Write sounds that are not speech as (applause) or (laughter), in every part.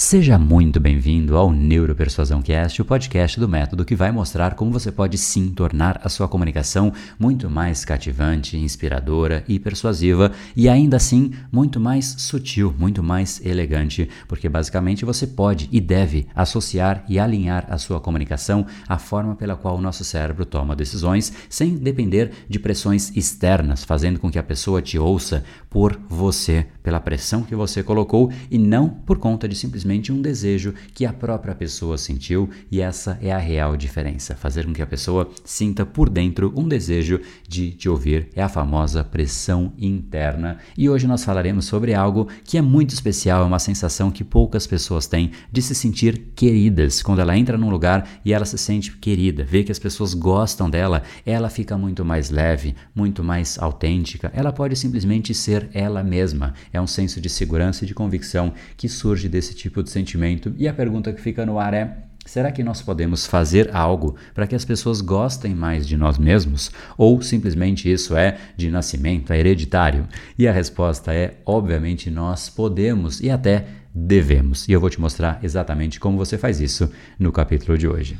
Seja muito bem-vindo ao Neuropersuasão Cast, o podcast do método que vai mostrar como você pode sim tornar a sua comunicação muito mais cativante, inspiradora e persuasiva e ainda assim muito mais sutil, muito mais elegante, porque basicamente você pode e deve associar e alinhar a sua comunicação à forma pela qual o nosso cérebro toma decisões, sem depender de pressões externas, fazendo com que a pessoa te ouça por você, pela pressão que você colocou e não por conta de simplesmente simplesmente um desejo que a própria pessoa sentiu e essa é a real diferença. Fazer com que a pessoa sinta por dentro um desejo de te ouvir é a famosa pressão interna. E hoje nós falaremos sobre algo que é muito especial, é uma sensação que poucas pessoas têm de se sentir queridas. Quando ela entra num lugar e ela se sente querida, vê que as pessoas gostam dela, ela fica muito mais leve, muito mais autêntica. Ela pode simplesmente ser ela mesma. É um senso de segurança e de convicção que surge desse tipo tipo de sentimento. E a pergunta que fica no ar é: será que nós podemos fazer algo para que as pessoas gostem mais de nós mesmos? Ou simplesmente isso é de nascimento, é hereditário? E a resposta é: obviamente nós podemos e até devemos. E eu vou te mostrar exatamente como você faz isso no capítulo de hoje.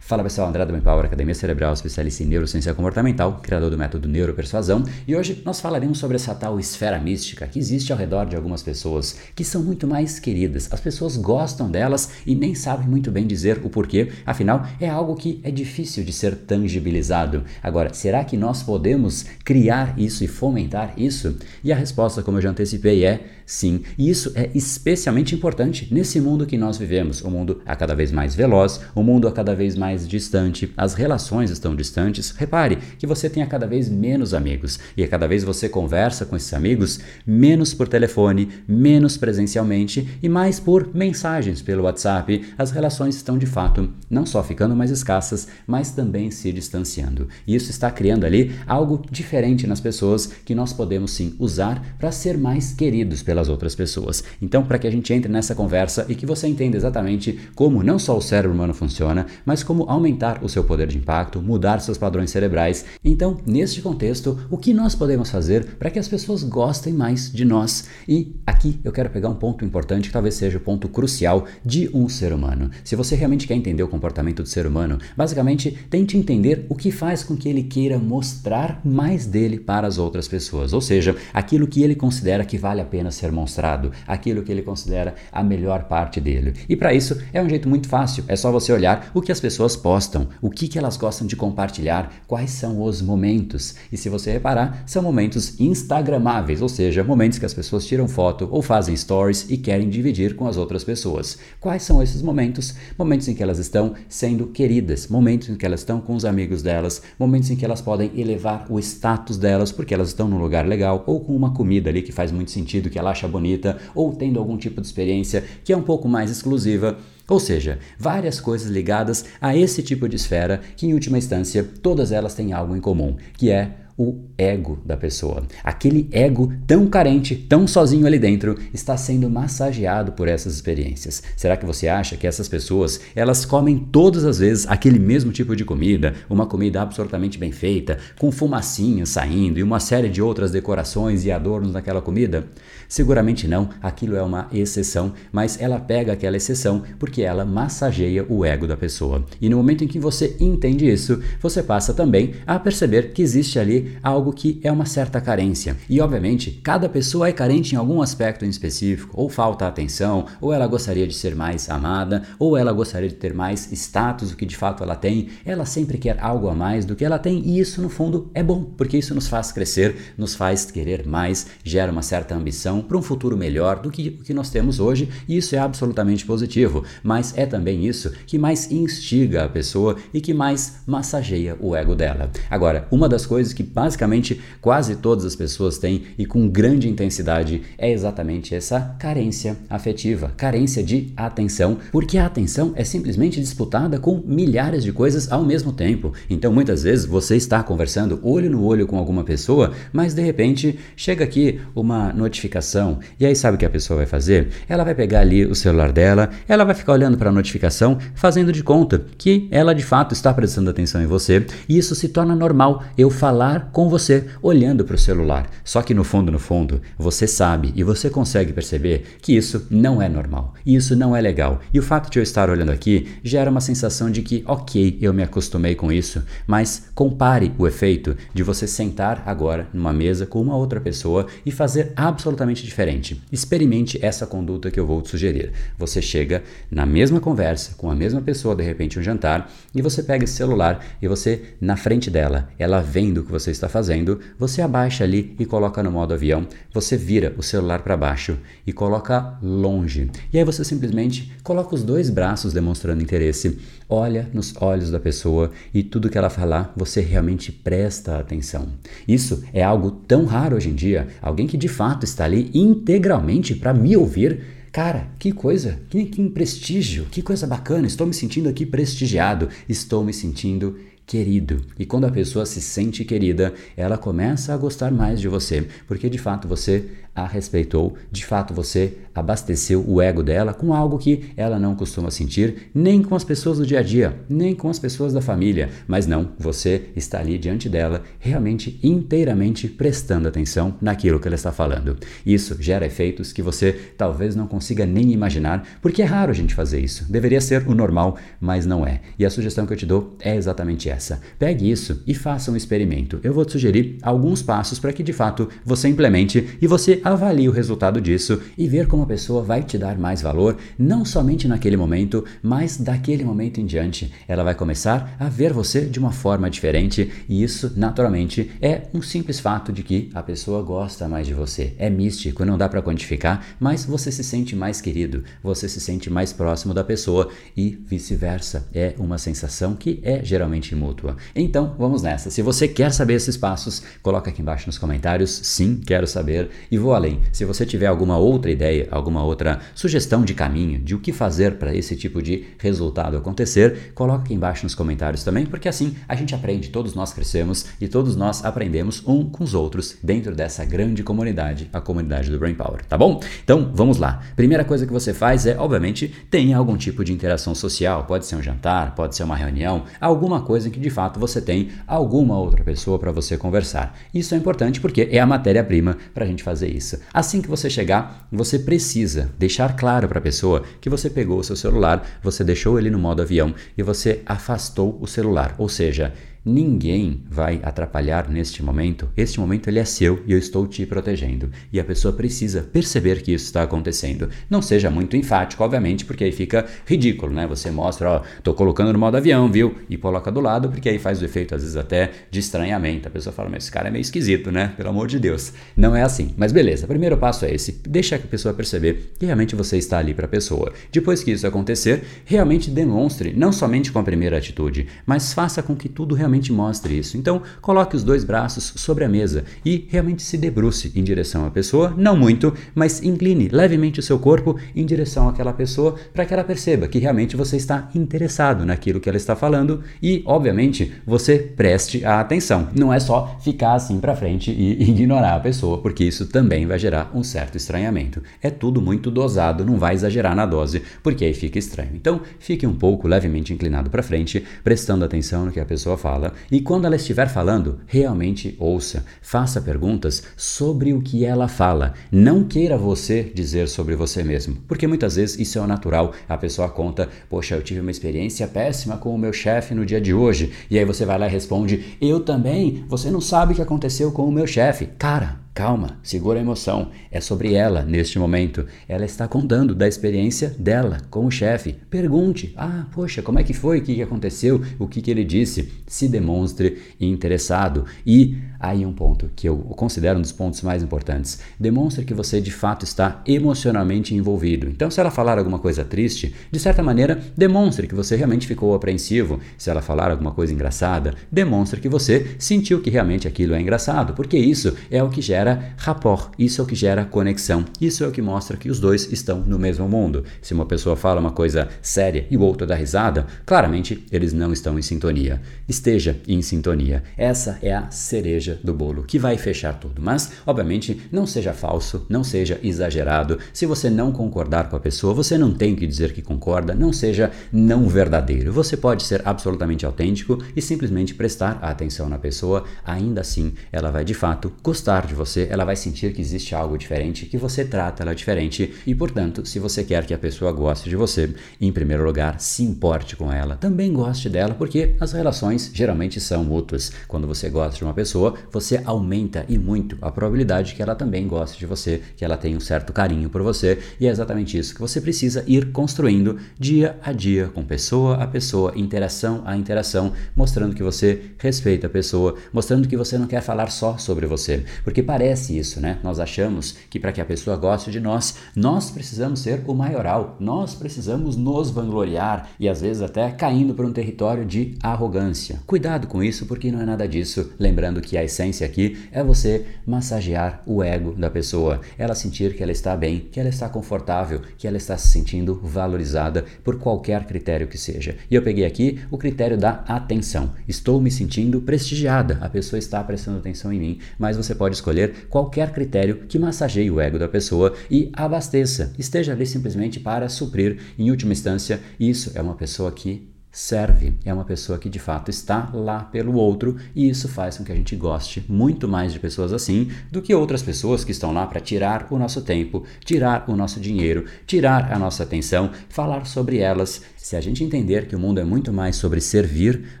Fala pessoal, André do Empower, Academia Cerebral, especialista em neurociência comportamental, criador do método neuropersuasão, e hoje nós falaremos sobre essa tal esfera mística que existe ao redor de algumas pessoas que são muito mais queridas. As pessoas gostam delas e nem sabem muito bem dizer o porquê, afinal é algo que é difícil de ser tangibilizado. Agora, será que nós podemos criar isso e fomentar isso? E a resposta, como eu já antecipei, é sim. E isso é especialmente importante nesse mundo que nós vivemos, um mundo a cada vez mais veloz, um mundo a cada vez mais distante, as relações estão distantes. Repare que você tenha cada vez menos amigos e a cada vez você conversa com esses amigos menos por telefone, menos presencialmente e mais por mensagens pelo WhatsApp. As relações estão de fato não só ficando mais escassas, mas também se distanciando. E isso está criando ali algo diferente nas pessoas que nós podemos sim usar para ser mais queridos pelas outras pessoas. Então, para que a gente entre nessa conversa e que você entenda exatamente como não só o cérebro humano funciona, mas como aumentar o seu poder de impacto, mudar seus padrões cerebrais. Então, neste contexto, o que nós podemos fazer para que as pessoas gostem mais de nós? E aqui eu quero pegar um ponto importante que talvez seja o ponto crucial de um ser humano. Se você realmente quer entender o comportamento do ser humano, basicamente tente entender o que faz com que ele queira mostrar mais dele para as outras pessoas, ou seja, aquilo que ele considera que vale a pena ser mostrado, aquilo que ele considera a melhor parte dele. E para isso é um jeito muito fácil, é só você olhar o que as pessoas pessoas postam, o que, que elas gostam de compartilhar, quais são os momentos. E se você reparar, são momentos instagramáveis, ou seja, momentos que as pessoas tiram foto ou fazem stories e querem dividir com as outras pessoas. Quais são esses momentos? Momentos em que elas estão sendo queridas, momentos em que elas estão com os amigos delas, momentos em que elas podem elevar o status delas porque elas estão num lugar legal ou com uma comida ali que faz muito sentido, que ela acha bonita, ou tendo algum tipo de experiência que é um pouco mais exclusiva. Ou seja, várias coisas ligadas a esse tipo de esfera que, em última instância, todas elas têm algo em comum, que é o ego da pessoa. Aquele ego tão carente, tão sozinho ali dentro, está sendo massageado por essas experiências. Será que você acha que essas pessoas, elas comem todas as vezes aquele mesmo tipo de comida, uma comida absolutamente bem feita, com fumacinha saindo e uma série de outras decorações e adornos naquela comida? Seguramente não, aquilo é uma exceção, mas ela pega aquela exceção porque ela massageia o ego da pessoa. E no momento em que você entende isso, você passa também a perceber que existe ali algo que é uma certa carência. E obviamente, cada pessoa é carente em algum aspecto em específico, ou falta atenção, ou ela gostaria de ser mais amada, ou ela gostaria de ter mais status do que de fato ela tem. Ela sempre quer algo a mais do que ela tem, e isso no fundo é bom, porque isso nos faz crescer, nos faz querer mais, gera uma certa ambição para um futuro melhor do que o que nós temos hoje, e isso é absolutamente positivo. Mas é também isso que mais instiga a pessoa e que mais massageia o ego dela. Agora, uma das coisas que basicamente quase todas as pessoas têm e com grande intensidade é exatamente essa carência afetiva, carência de atenção, porque a atenção é simplesmente disputada com milhares de coisas ao mesmo tempo. Então muitas vezes você está conversando olho no olho com alguma pessoa, mas de repente chega aqui uma notificação e aí sabe o que a pessoa vai fazer? Ela vai pegar ali o celular dela, ela vai ficar olhando para a notificação, fazendo de conta que ela de fato está prestando atenção em você, e isso se torna normal. Eu falar com você, olhando para o celular. Só que no fundo, no fundo, você sabe e você consegue perceber que isso não é normal, isso não é legal. E o fato de eu estar olhando aqui gera uma sensação de que, ok, eu me acostumei com isso, mas compare o efeito de você sentar agora numa mesa com uma outra pessoa e fazer absolutamente diferente. Experimente essa conduta que eu vou te sugerir. Você chega na mesma conversa com a mesma pessoa, de repente um jantar, e você pega esse celular e você na frente dela, ela vendo o que você está fazendo, você abaixa ali e coloca no modo avião, você vira o celular para baixo e coloca longe. E aí você simplesmente coloca os dois braços demonstrando interesse, olha nos olhos da pessoa e tudo que ela falar, você realmente presta atenção. Isso é algo tão raro hoje em dia, alguém que de fato está ali integralmente para me ouvir Cara, que coisa, que, que prestígio, que coisa bacana, estou me sentindo aqui prestigiado, estou me sentindo querido. E quando a pessoa se sente querida, ela começa a gostar mais de você, porque de fato você a respeitou, de fato você abasteceu o ego dela com algo que ela não costuma sentir, nem com as pessoas do dia a dia, nem com as pessoas da família, mas não, você está ali diante dela, realmente inteiramente prestando atenção naquilo que ela está falando. Isso gera efeitos que você talvez não consiga nem imaginar, porque é raro a gente fazer isso. Deveria ser o normal, mas não é. E a sugestão que eu te dou é exatamente essa. Pegue isso e faça um experimento. Eu vou te sugerir alguns passos para que de fato você implemente e você avalie o resultado disso e ver como a pessoa vai te dar mais valor, não somente naquele momento, mas daquele momento em diante. Ela vai começar a ver você de uma forma diferente e isso, naturalmente, é um simples fato de que a pessoa gosta mais de você. É místico, não dá para quantificar, mas você se sente mais querido, você se sente mais próximo da pessoa e vice-versa. É uma sensação que é geralmente mútua. Então, vamos nessa. Se você quer saber esses passos, coloca aqui embaixo nos comentários. Sim, quero saber e além. Se você tiver alguma outra ideia, alguma outra sugestão de caminho, de o que fazer para esse tipo de resultado acontecer, coloque aqui embaixo nos comentários também, porque assim a gente aprende, todos nós crescemos e todos nós aprendemos um com os outros dentro dessa grande comunidade, a comunidade do Brain Power, tá bom? Então, vamos lá. Primeira coisa que você faz é, obviamente, tenha algum tipo de interação social, pode ser um jantar, pode ser uma reunião, alguma coisa em que de fato você tem alguma outra pessoa para você conversar. Isso é importante porque é a matéria-prima para a gente fazer isso Assim que você chegar, você precisa deixar claro para a pessoa que você pegou o seu celular, você deixou ele no modo avião e você afastou o celular. Ou seja, Ninguém vai atrapalhar neste momento. Este momento ele é seu e eu estou te protegendo. E a pessoa precisa perceber que isso está acontecendo. Não seja muito enfático, obviamente, porque aí fica ridículo, né? Você mostra, ó, tô colocando no modo avião, viu? E coloca do lado, porque aí faz o efeito às vezes até de estranhamento. A pessoa fala, mas esse cara é meio esquisito, né? Pelo amor de Deus. Não é assim. Mas beleza, primeiro passo é esse. Deixa a pessoa perceber que realmente você está ali para a pessoa. Depois que isso acontecer, realmente demonstre, não somente com a primeira atitude, mas faça com que tudo realmente realmente mostre isso. Então, coloque os dois braços sobre a mesa e realmente se debruce em direção à pessoa, não muito, mas incline levemente o seu corpo em direção àquela pessoa para que ela perceba que realmente você está interessado naquilo que ela está falando e, obviamente, você preste a atenção. Não é só ficar assim para frente e (laughs) ignorar a pessoa, porque isso também vai gerar um certo estranhamento. É tudo muito dosado, não vai exagerar na dose, porque aí fica estranho. Então, fique um pouco levemente inclinado para frente, prestando atenção no que a pessoa fala fala e quando ela estiver falando, realmente ouça, faça perguntas sobre o que ela fala. Não queira você dizer sobre você mesmo, porque muitas vezes isso é natural. A pessoa conta: Poxa, eu tive uma experiência péssima com o meu chefe no dia de hoje. E aí você vai lá e responde: Eu também. Você não sabe o que aconteceu com o meu chefe. Cara, Calma, segura a emoção. É sobre ela neste momento. Ela está contando da experiência dela com o chefe. Pergunte: Ah, poxa, como é que foi? O que aconteceu? O que ele disse? Se demonstre interessado. E aí um ponto que eu considero um dos pontos mais importantes: demonstre que você de fato está emocionalmente envolvido. Então, se ela falar alguma coisa triste, de certa maneira, demonstre que você realmente ficou apreensivo. Se ela falar alguma coisa engraçada, demonstre que você sentiu que realmente aquilo é engraçado, porque isso é o que gera gera rapport, isso é o que gera conexão, isso é o que mostra que os dois estão no mesmo mundo. Se uma pessoa fala uma coisa séria e o outro dá risada, claramente eles não estão em sintonia. Esteja em sintonia. Essa é a cereja do bolo que vai fechar tudo. Mas, obviamente, não seja falso, não seja exagerado. Se você não concordar com a pessoa, você não tem que dizer que concorda, não seja não verdadeiro. Você pode ser absolutamente autêntico e simplesmente prestar atenção na pessoa, ainda assim ela vai de fato gostar de você, ela vai sentir que existe algo diferente, que você trata ela diferente. E, portanto, se você quer que a pessoa goste de você, em primeiro lugar, se importe com ela, também goste dela, porque as relações geralmente são mútuas. Quando você gosta de uma pessoa, você aumenta e muito a probabilidade que ela também goste de você, que ela tenha um certo carinho por você, e é exatamente isso que você precisa ir construindo dia a dia, com pessoa a pessoa, interação a interação, mostrando que você respeita a pessoa, mostrando que você não quer falar só sobre você, porque parece isso, né? Nós achamos que para que a pessoa goste de nós, nós precisamos ser o maioral, nós precisamos nos vangloriar e às vezes até caindo para um território de arrogância. Cuidado com isso, porque não é nada disso. Lembrando que a essência aqui é você massagear o ego da pessoa, ela sentir que ela está bem, que ela está confortável, que ela está se sentindo valorizada por qualquer critério que seja. E eu peguei aqui o critério da atenção. Estou me sentindo prestigiada, a pessoa está prestando atenção em mim, mas você pode escolher qualquer critério que massageie o ego da pessoa e abasteça. Esteja ali simplesmente para suprir, em última instância, isso é uma pessoa que serve, é uma pessoa que de fato está lá pelo outro e isso faz com que a gente goste muito mais de pessoas assim do que outras pessoas que estão lá para tirar o nosso tempo, tirar o nosso dinheiro, tirar a nossa atenção, falar sobre elas. Se a gente entender que o mundo é muito mais sobre servir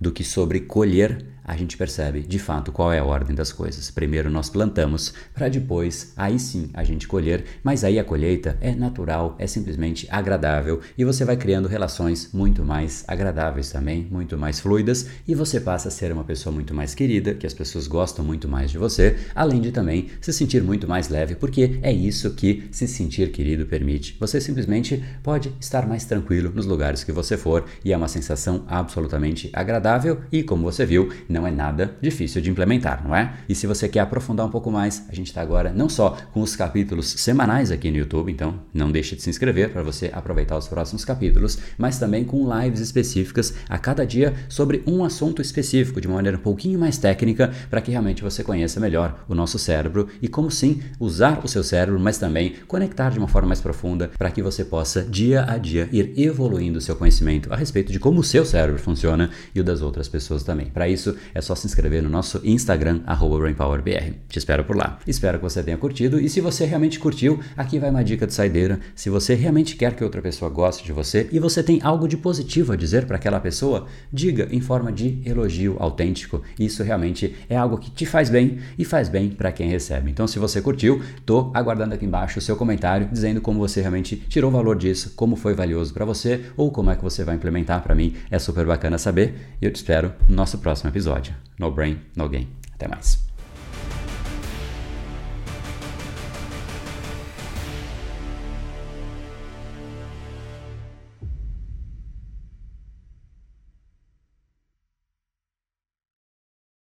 do que sobre colher, a gente percebe de fato qual é a ordem das coisas. Primeiro nós plantamos, para depois, aí sim, a gente colher, mas aí a colheita é natural, é simplesmente agradável e você vai criando relações muito mais agradáveis também, muito mais fluidas e você passa a ser uma pessoa muito mais querida, que as pessoas gostam muito mais de você, além de também se sentir muito mais leve, porque é isso que se sentir querido permite. Você simplesmente pode estar mais tranquilo nos lugares que você for e é uma sensação absolutamente agradável e, como você viu, não não é nada difícil de implementar, não é? E se você quer aprofundar um pouco mais, a gente está agora não só com os capítulos semanais aqui no YouTube, então não deixe de se inscrever para você aproveitar os próximos capítulos, mas também com lives específicas a cada dia sobre um assunto específico, de uma maneira um pouquinho mais técnica, para que realmente você conheça melhor o nosso cérebro e como sim usar o seu cérebro, mas também conectar de uma forma mais profunda para que você possa dia a dia ir evoluindo o seu conhecimento a respeito de como o seu cérebro funciona e o das outras pessoas também. Para isso, é só se inscrever no nosso Instagram, BrainPowerBR. Te espero por lá. Espero que você tenha curtido e se você realmente curtiu, aqui vai uma dica de saideira. Se você realmente quer que outra pessoa goste de você e você tem algo de positivo a dizer para aquela pessoa, diga em forma de elogio autêntico. Isso realmente é algo que te faz bem e faz bem para quem recebe. Então, se você curtiu, tô aguardando aqui embaixo o seu comentário dizendo como você realmente tirou valor disso, como foi valioso para você ou como é que você vai implementar para mim. É super bacana saber e eu te espero no nosso próximo episódio. No Brain, No Game. Até mais.